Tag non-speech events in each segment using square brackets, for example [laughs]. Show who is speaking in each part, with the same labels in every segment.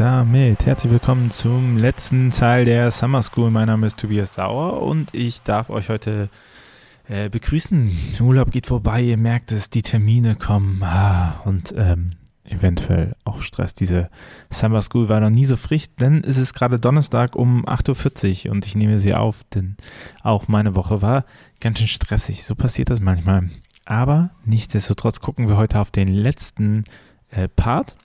Speaker 1: damit herzlich willkommen zum letzten Teil der Summer School. Mein Name ist Tobias Sauer und ich darf euch heute äh, begrüßen. Urlaub geht vorbei, ihr merkt es, die Termine kommen ah, und ähm, eventuell auch Stress. Diese Summer School war noch nie so frisch, denn es ist gerade Donnerstag um 8.40 Uhr und ich nehme sie auf, denn auch meine Woche war ganz schön stressig. So passiert das manchmal. Aber nichtsdestotrotz gucken wir heute auf den letzten äh, Part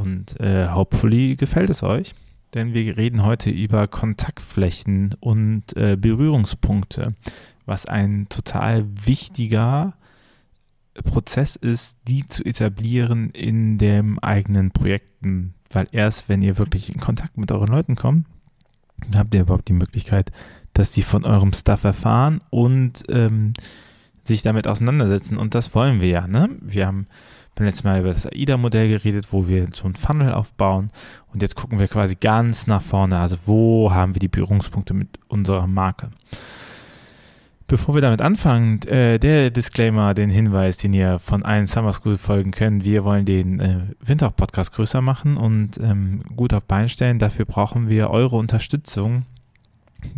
Speaker 1: und äh, hopefully gefällt es euch, denn wir reden heute über Kontaktflächen und äh, Berührungspunkte, was ein total wichtiger Prozess ist, die zu etablieren in den eigenen Projekten. Weil erst, wenn ihr wirklich in Kontakt mit euren Leuten kommt, habt ihr überhaupt die Möglichkeit, dass die von eurem Stuff erfahren und ähm, sich damit auseinandersetzen. Und das wollen wir ja. Ne? Wir haben beim letzten Mal über das AIDA-Modell geredet, wo wir so einen Funnel aufbauen. Und jetzt gucken wir quasi ganz nach vorne. Also wo haben wir die Berührungspunkte mit unserer Marke? Bevor wir damit anfangen, äh, der Disclaimer, den Hinweis, den ihr von allen Summer School Folgen kennt. Wir wollen den äh, Winter-Podcast größer machen und ähm, gut auf Bein stellen. Dafür brauchen wir eure Unterstützung.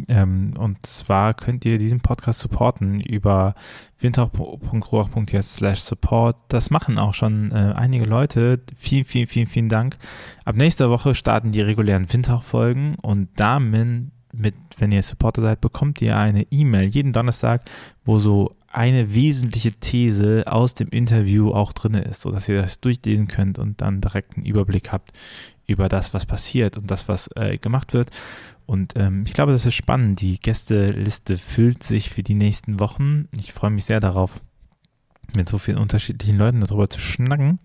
Speaker 1: Ähm, und zwar könnt ihr diesen Podcast supporten über winter.ruach.jetzt slash support. Das machen auch schon äh, einige Leute. Vielen, vielen, vielen, vielen Dank. Ab nächster Woche starten die regulären Winterfolgen und damit mit, wenn ihr Supporter seid, bekommt ihr eine E-Mail jeden Donnerstag, wo so eine wesentliche These aus dem Interview auch drin ist, sodass ihr das durchlesen könnt und dann direkt einen Überblick habt über das, was passiert und das, was äh, gemacht wird. Und ähm, ich glaube, das ist spannend. Die Gästeliste füllt sich für die nächsten Wochen. Ich freue mich sehr darauf, mit so vielen unterschiedlichen Leuten darüber zu schnacken.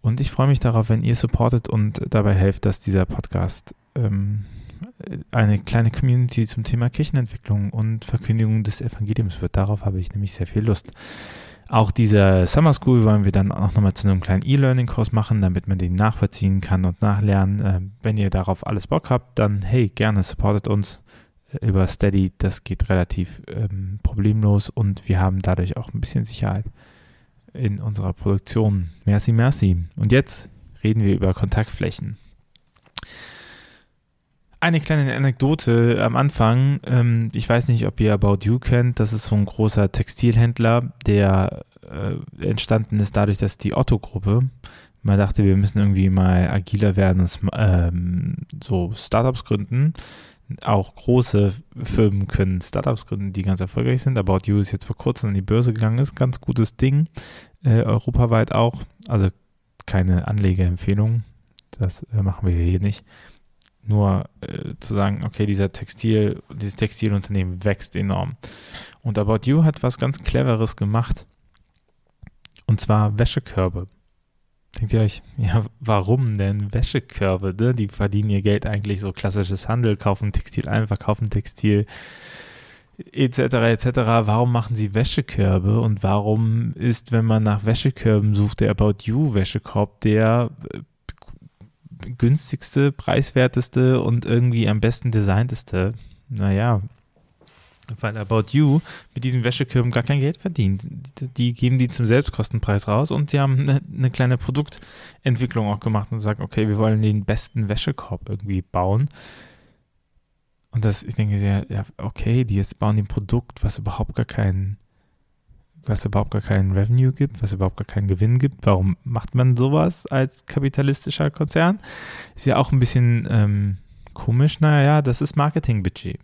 Speaker 1: Und ich freue mich darauf, wenn ihr supportet und dabei helft, dass dieser Podcast ähm, eine kleine Community zum Thema Kirchenentwicklung und Verkündigung des Evangeliums wird. Darauf habe ich nämlich sehr viel Lust. Auch diese Summer School wollen wir dann auch nochmal zu einem kleinen E-Learning-Kurs machen, damit man den nachvollziehen kann und nachlernen. Äh, wenn ihr darauf alles Bock habt, dann hey, gerne supportet uns äh, über Steady. Das geht relativ ähm, problemlos und wir haben dadurch auch ein bisschen Sicherheit in unserer Produktion. Merci, merci. Und jetzt reden wir über Kontaktflächen. Eine kleine Anekdote am Anfang. Ähm, ich weiß nicht, ob ihr About You kennt. Das ist so ein großer Textilhändler, der äh, entstanden ist dadurch, dass die Otto-Gruppe man dachte, wir müssen irgendwie mal agiler werden und ähm, so Startups gründen. Auch große Firmen können Startups gründen, die ganz erfolgreich sind. About You ist jetzt vor kurzem an die Börse gegangen, ist ganz gutes Ding. Äh, europaweit auch. Also keine Anlegerempfehlung. Das äh, machen wir hier nicht nur äh, zu sagen, okay, dieser Textil, dieses Textilunternehmen wächst enorm. Und About You hat was ganz Cleveres gemacht. Und zwar Wäschekörbe. Denkt ihr euch, ja, warum denn Wäschekörbe? Ne? Die verdienen ihr Geld eigentlich so klassisches Handel, kaufen Textil ein, verkaufen Textil, etc. etc. Warum machen sie Wäschekörbe und warum ist, wenn man nach Wäschekörben sucht, der About You Wäschekorb der äh, günstigste, preiswerteste und irgendwie am besten designteste. Naja, weil About You mit diesen Wäschekörben gar kein Geld verdient. Die geben die zum Selbstkostenpreis raus und sie haben eine, eine, kleine Produktentwicklung auch gemacht und sagen, okay, wir wollen den besten Wäschekorb irgendwie bauen. Und das, ich denke, ja, okay, die jetzt bauen ein Produkt, was überhaupt gar keinen was überhaupt gar keinen Revenue gibt, was überhaupt gar keinen Gewinn gibt. Warum macht man sowas als kapitalistischer Konzern? Ist ja auch ein bisschen ähm, komisch. Naja, das ist Marketingbudget.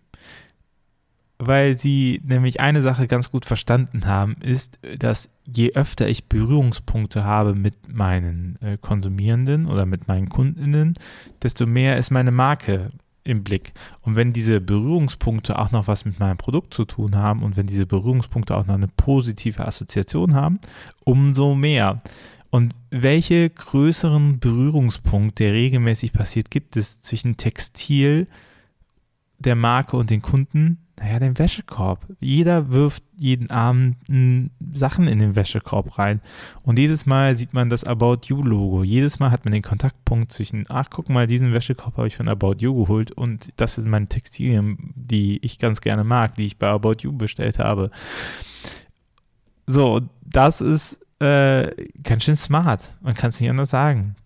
Speaker 1: Weil sie nämlich eine Sache ganz gut verstanden haben, ist, dass je öfter ich Berührungspunkte habe mit meinen äh, Konsumierenden oder mit meinen Kundinnen, desto mehr ist meine Marke im Blick. Und wenn diese Berührungspunkte auch noch was mit meinem Produkt zu tun haben und wenn diese Berührungspunkte auch noch eine positive Assoziation haben, umso mehr. Und welche größeren Berührungspunkte, der regelmäßig passiert, gibt es zwischen Textil, der Marke und den Kunden? Naja, den Wäschekorb. Jeder wirft jeden Abend Sachen in den Wäschekorb rein. Und jedes Mal sieht man das About You-Logo. Jedes Mal hat man den Kontaktpunkt zwischen, ach, guck mal, diesen Wäschekorb habe ich von About You geholt und das sind meine Textilien, die ich ganz gerne mag, die ich bei About You bestellt habe. So, das ist äh, ganz schön smart. Man kann es nicht anders sagen.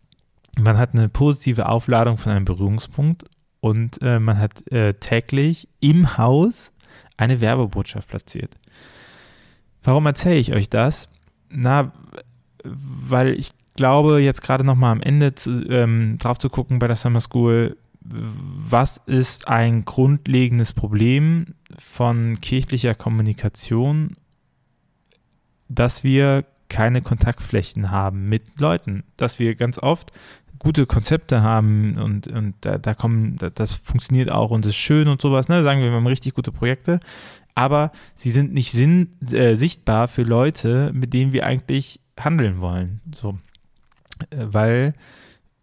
Speaker 1: man hat eine positive Aufladung von einem Berührungspunkt und äh, man hat äh, täglich im Haus eine Werbebotschaft platziert. Warum erzähle ich euch das? Na, weil ich glaube, jetzt gerade nochmal am Ende zu, ähm, drauf zu gucken bei der Summer School, was ist ein grundlegendes Problem von kirchlicher Kommunikation, dass wir keine Kontaktflächen haben mit Leuten, dass wir ganz oft gute Konzepte haben und, und da, da kommen, das funktioniert auch und ist schön und sowas, ne? sagen wir, wir haben richtig gute Projekte, aber sie sind nicht sinn, äh, sichtbar für Leute, mit denen wir eigentlich handeln wollen. So. Äh, weil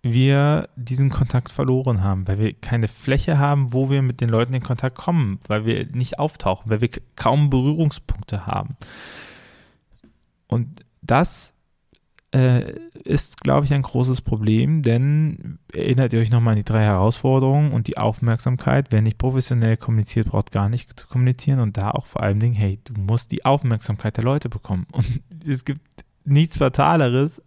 Speaker 1: wir diesen Kontakt verloren haben, weil wir keine Fläche haben, wo wir mit den Leuten in Kontakt kommen, weil wir nicht auftauchen, weil wir kaum Berührungspunkte haben. Und das äh, ist, glaube ich, ein großes Problem, denn erinnert ihr euch nochmal an die drei Herausforderungen und die Aufmerksamkeit. Wer nicht professionell kommuniziert, braucht gar nicht zu kommunizieren und da auch vor allem Dingen, hey, du musst die Aufmerksamkeit der Leute bekommen. [laughs] Und es gibt nichts Fataleres,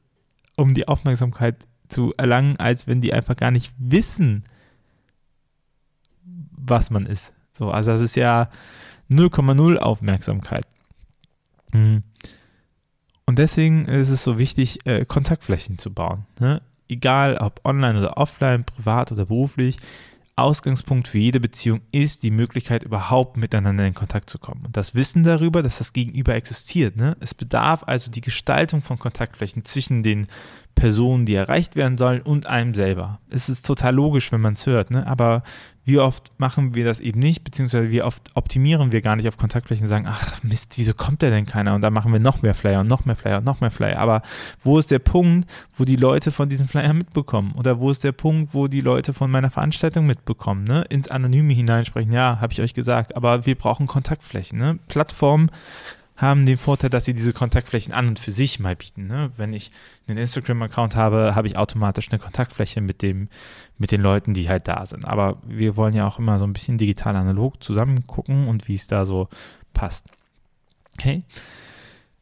Speaker 1: um die Aufmerksamkeit zu erlangen, als wenn die einfach gar nicht wissen, was man ist. So, also das ist ja 0,0 Aufmerksamkeit. Mhm. Und deswegen ist es so wichtig, äh, Kontaktflächen zu bauen. Ne? Egal ob online oder offline, privat oder beruflich. Ausgangspunkt für jede Beziehung ist die Möglichkeit, überhaupt miteinander in Kontakt zu kommen. Und das Wissen darüber, dass das Gegenüber existiert. Ne? Es bedarf also die Gestaltung von Kontaktflächen zwischen den Personen, die erreicht werden sollen und einem selber. Es ist total logisch, wenn man es hört, ne? aber wie oft machen wir das eben nicht, beziehungsweise wie oft optimieren wir gar nicht auf Kontaktflächen und sagen, ach Mist, wieso kommt der denn keiner? Und dann machen wir noch mehr Flyer und noch mehr Flyer und noch mehr Flyer. Aber wo ist der Punkt, wo die Leute von diesem Flyer mitbekommen? Oder wo ist der Punkt, wo die Leute von meiner Veranstaltung mitbekommen? Ne? Ins Anonyme hineinsprechen, ja, habe ich euch gesagt, aber wir brauchen Kontaktflächen. Ne? Plattformen haben den Vorteil, dass sie diese Kontaktflächen an und für sich mal bieten. Ne? Wenn ich einen Instagram-Account habe, habe ich automatisch eine Kontaktfläche mit, dem, mit den Leuten, die halt da sind. Aber wir wollen ja auch immer so ein bisschen digital analog zusammen gucken und wie es da so passt. Okay?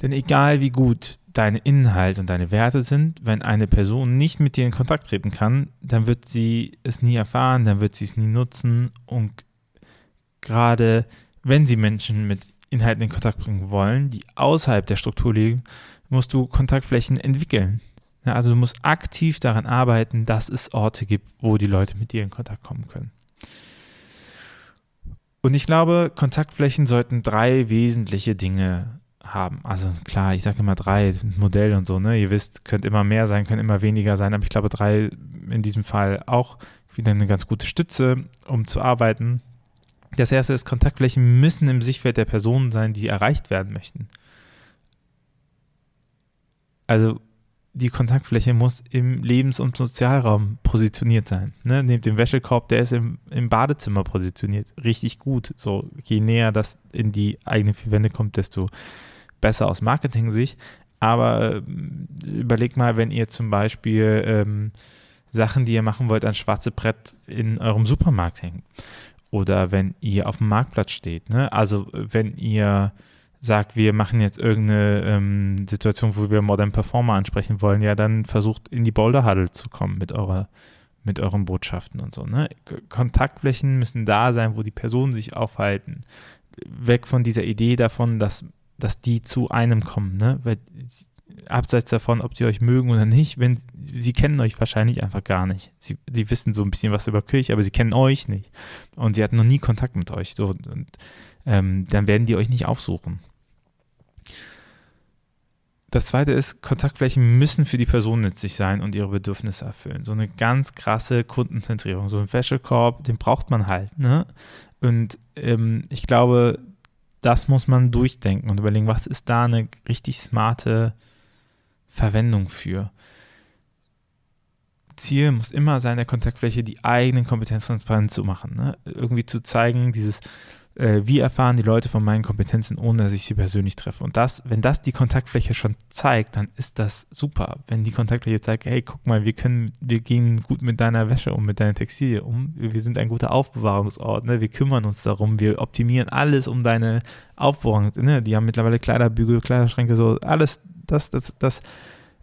Speaker 1: Denn egal wie gut deine Inhalt und deine Werte sind, wenn eine Person nicht mit dir in Kontakt treten kann, dann wird sie es nie erfahren, dann wird sie es nie nutzen und gerade wenn sie Menschen mit Inhalten in Kontakt bringen wollen, die außerhalb der Struktur liegen, musst du Kontaktflächen entwickeln. Ja, also du musst aktiv daran arbeiten, dass es Orte gibt, wo die Leute mit dir in Kontakt kommen können. Und ich glaube, Kontaktflächen sollten drei wesentliche Dinge haben. Also klar, ich sage immer drei Modelle und so, ne? Ihr wisst, könnte immer mehr sein, können immer weniger sein, aber ich glaube, drei in diesem Fall auch wieder eine ganz gute Stütze, um zu arbeiten. Das erste ist, Kontaktflächen müssen im Sichtfeld der Personen sein, die erreicht werden möchten. Also die Kontaktfläche muss im Lebens- und Sozialraum positioniert sein. Ne? Neben dem Wäschekorb, der ist im, im Badezimmer positioniert. Richtig gut. So, je näher das in die eigenen vier Wände kommt, desto besser aus Marketing-Sicht. Aber äh, überlegt mal, wenn ihr zum Beispiel ähm, Sachen, die ihr machen wollt, an schwarze Brett in eurem Supermarkt hängt oder wenn ihr auf dem Marktplatz steht. Ne? Also wenn ihr sagt, wir machen jetzt irgendeine ähm, Situation, wo wir Modern Performer ansprechen wollen, ja, dann versucht in die Boulder Huddle zu kommen mit eurer mit euren Botschaften und so. Ne? Kontaktflächen müssen da sein, wo die Personen sich aufhalten. Weg von dieser Idee davon, dass, dass die zu einem kommen. Ne? Weil abseits davon, ob die euch mögen oder nicht, wenn sie kennen euch wahrscheinlich einfach gar nicht. Sie, sie wissen so ein bisschen was über Kirche, aber sie kennen euch nicht. Und sie hatten noch nie Kontakt mit euch. So, und ähm, dann werden die euch nicht aufsuchen. Das zweite ist, Kontaktflächen müssen für die Person nützlich sein und ihre Bedürfnisse erfüllen. So eine ganz krasse Kundenzentrierung. So ein Wäschekorb, den braucht man halt. Ne? Und ähm, ich glaube, das muss man durchdenken und überlegen, was ist da eine richtig smarte Verwendung für. Ziel muss immer sein, der Kontaktfläche die eigenen Kompetenzen transparent zu machen. Ne? Irgendwie zu zeigen, dieses, äh, wie erfahren die Leute von meinen Kompetenzen, ohne dass ich sie persönlich treffe. Und das, wenn das die Kontaktfläche schon zeigt, dann ist das super. Wenn die Kontaktfläche zeigt, hey, guck mal, wir können, wir gehen gut mit deiner Wäsche um, mit deiner Textilie um, wir sind ein guter Aufbewahrungsort, ne? wir kümmern uns darum, wir optimieren alles um deine Aufbewahrung. Ne? Die haben mittlerweile Kleiderbügel, Kleiderschränke, so alles, das, das, das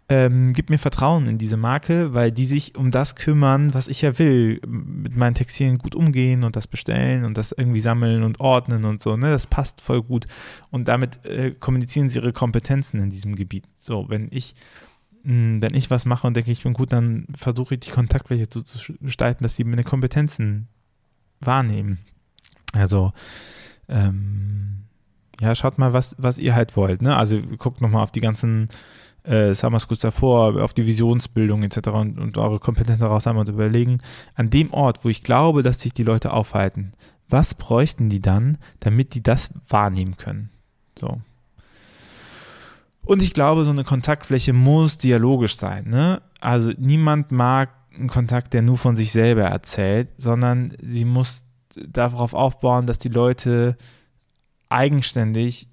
Speaker 1: ähm, gibt mir Vertrauen in diese Marke, weil die sich um das kümmern, was ich ja will. Mit meinen Textilien gut umgehen und das bestellen und das irgendwie sammeln und ordnen und so. Ne? Das passt voll gut. Und damit äh, kommunizieren sie ihre Kompetenzen in diesem Gebiet. So, wenn ich, hm, wenn ich was mache und denke, ich bin gut, dann versuche ich die Kontaktfläche so zu gestalten, dass sie meine Kompetenzen wahrnehmen. Also, ähm, ja, schaut mal, was, was ihr halt wollt. Ne? Also guckt nochmal auf die ganzen äh, Summer Schools davor, auf die Visionsbildung etc. und, und eure Kompetenzen daraus und überlegen, an dem Ort, wo ich glaube, dass sich die Leute aufhalten, was bräuchten die dann, damit die das wahrnehmen können? So. Und ich glaube, so eine Kontaktfläche muss dialogisch sein. Ne? Also niemand mag einen Kontakt, der nur von sich selber erzählt, sondern sie muss darauf aufbauen, dass die Leute eigenständig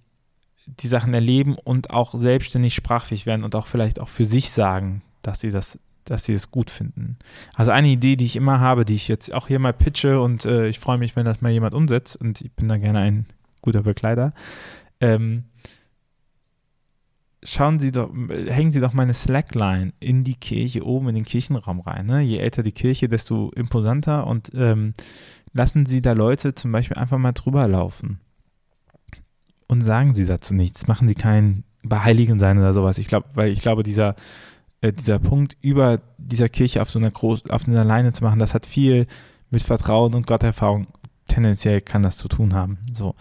Speaker 1: die Sachen erleben und auch selbstständig sprachfähig werden und auch vielleicht auch für sich sagen, dass sie das, dass sie es gut finden. Also eine Idee, die ich immer habe, die ich jetzt auch hier mal pitche und äh, ich freue mich, wenn das mal jemand umsetzt und ich bin da gerne ein guter Begleiter. Ähm, schauen Sie doch, hängen Sie doch meine Slackline in die Kirche oben in den Kirchenraum rein. Ne? Je älter die Kirche, desto imposanter und ähm, lassen Sie da Leute zum Beispiel einfach mal drüber laufen und sagen sie dazu nichts. Machen sie kein Beheiligen sein oder sowas. Ich glaube, weil ich glaube, dieser, äh, dieser Punkt über dieser Kirche auf so einer groß, auf einer Leine zu machen, das hat viel mit Vertrauen und Gotterfahrung tendenziell kann das zu tun haben. So.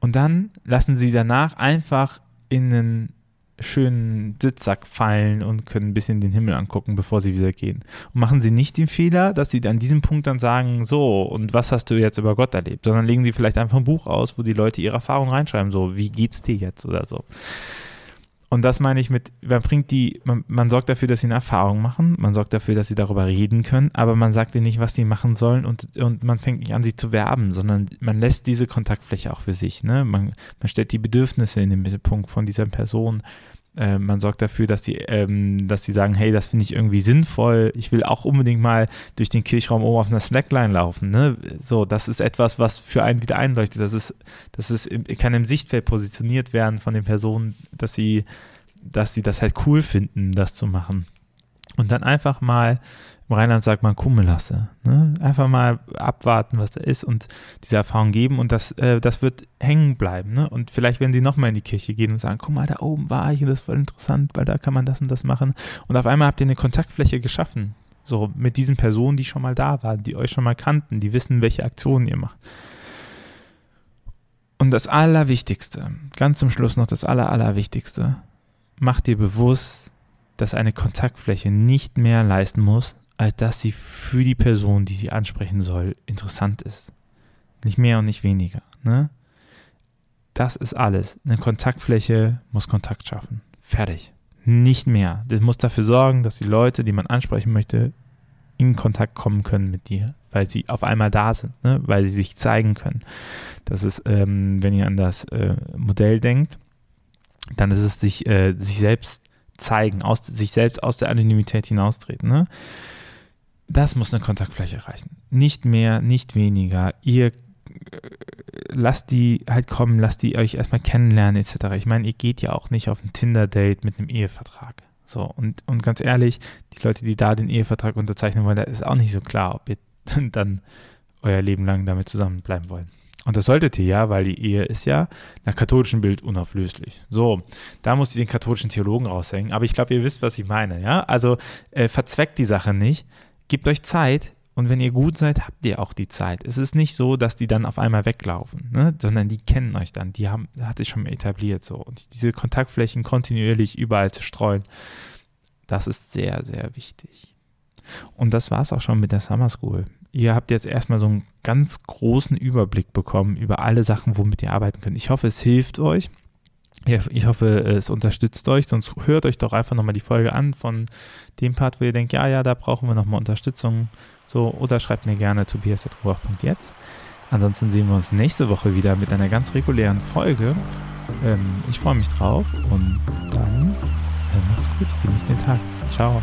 Speaker 1: Und dann lassen sie danach einfach in einen schönen Sitzsack fallen und können ein bisschen den Himmel angucken, bevor sie wieder gehen. Und machen sie nicht den Fehler, dass sie an diesem Punkt dann sagen, so, und was hast du jetzt über Gott erlebt? Sondern legen sie vielleicht einfach ein Buch aus, wo die Leute ihre Erfahrungen reinschreiben, so, wie geht's dir jetzt oder so. Und das meine ich mit, man bringt die, man, man, sorgt dafür, dass sie eine Erfahrung machen, man sorgt dafür, dass sie darüber reden können, aber man sagt ihnen nicht, was sie machen sollen und, und man fängt nicht an, sie zu werben, sondern man lässt diese Kontaktfläche auch für sich. Ne? Man, man stellt die Bedürfnisse in den Mittelpunkt von dieser Person. Äh, man sorgt dafür, dass die, ähm, dass die sagen, hey, das finde ich irgendwie sinnvoll. Ich will auch unbedingt mal durch den Kirchraum oben auf einer Slackline laufen. Ne? So, das ist etwas, was für einen wieder einleuchtet. Das ist, das ist, kann im Sichtfeld positioniert werden von den Personen, dass sie, dass sie das halt cool finden, das zu machen. Und dann einfach mal im Rheinland sagt man Kummelasse. Ne? Einfach mal abwarten, was da ist und diese Erfahrung geben und das, äh, das wird hängen bleiben. Ne? Und vielleicht werden sie nochmal in die Kirche gehen und sagen, guck mal, da oben war ich und das war interessant, weil da kann man das und das machen. Und auf einmal habt ihr eine Kontaktfläche geschaffen. So mit diesen Personen, die schon mal da waren, die euch schon mal kannten, die wissen, welche Aktionen ihr macht. Und das Allerwichtigste, ganz zum Schluss noch das Aller, Allerwichtigste, macht dir bewusst, dass eine Kontaktfläche nicht mehr leisten muss, als dass sie für die Person, die sie ansprechen soll, interessant ist. Nicht mehr und nicht weniger. Ne? Das ist alles. Eine Kontaktfläche muss Kontakt schaffen. Fertig. Nicht mehr. Das muss dafür sorgen, dass die Leute, die man ansprechen möchte, in Kontakt kommen können mit dir, weil sie auf einmal da sind, ne? weil sie sich zeigen können. Das ist, ähm, wenn ihr an das äh, Modell denkt, dann ist es sich, äh, sich selbst zeigen, aus, sich selbst aus der Anonymität hinaustreten. Ne? Das muss eine Kontaktfläche erreichen. Nicht mehr, nicht weniger. Ihr äh, lasst die halt kommen, lasst die euch erstmal kennenlernen, etc. Ich meine, ihr geht ja auch nicht auf ein Tinder-Date mit einem Ehevertrag. So, und, und ganz ehrlich, die Leute, die da den Ehevertrag unterzeichnen wollen, da ist auch nicht so klar, ob ihr [laughs] dann euer Leben lang damit zusammenbleiben wollt. Und das solltet ihr ja, weil die Ehe ist ja nach katholischem Bild unauflöslich. So, da muss ich den katholischen Theologen raushängen. Aber ich glaube, ihr wisst, was ich meine. Ja, also äh, verzweckt die Sache nicht gebt euch Zeit und wenn ihr gut seid, habt ihr auch die Zeit. Es ist nicht so, dass die dann auf einmal weglaufen, ne? sondern die kennen euch dann. Die haben, hat sich schon etabliert so. Und diese Kontaktflächen kontinuierlich überall zu streuen, das ist sehr, sehr wichtig. Und das war es auch schon mit der Summer School. Ihr habt jetzt erstmal so einen ganz großen Überblick bekommen über alle Sachen, womit ihr arbeiten könnt. Ich hoffe, es hilft euch. Ja, ich hoffe, es unterstützt euch. Sonst hört euch doch einfach nochmal die Folge an von dem Part, wo ihr denkt, ja, ja, da brauchen wir nochmal Unterstützung. So, oder schreibt mir gerne tobias.ruach.jetzt. Ansonsten sehen wir uns nächste Woche wieder mit einer ganz regulären Folge. Ähm, ich freue mich drauf und dann äh, macht's gut, genießt den Tag. Ciao.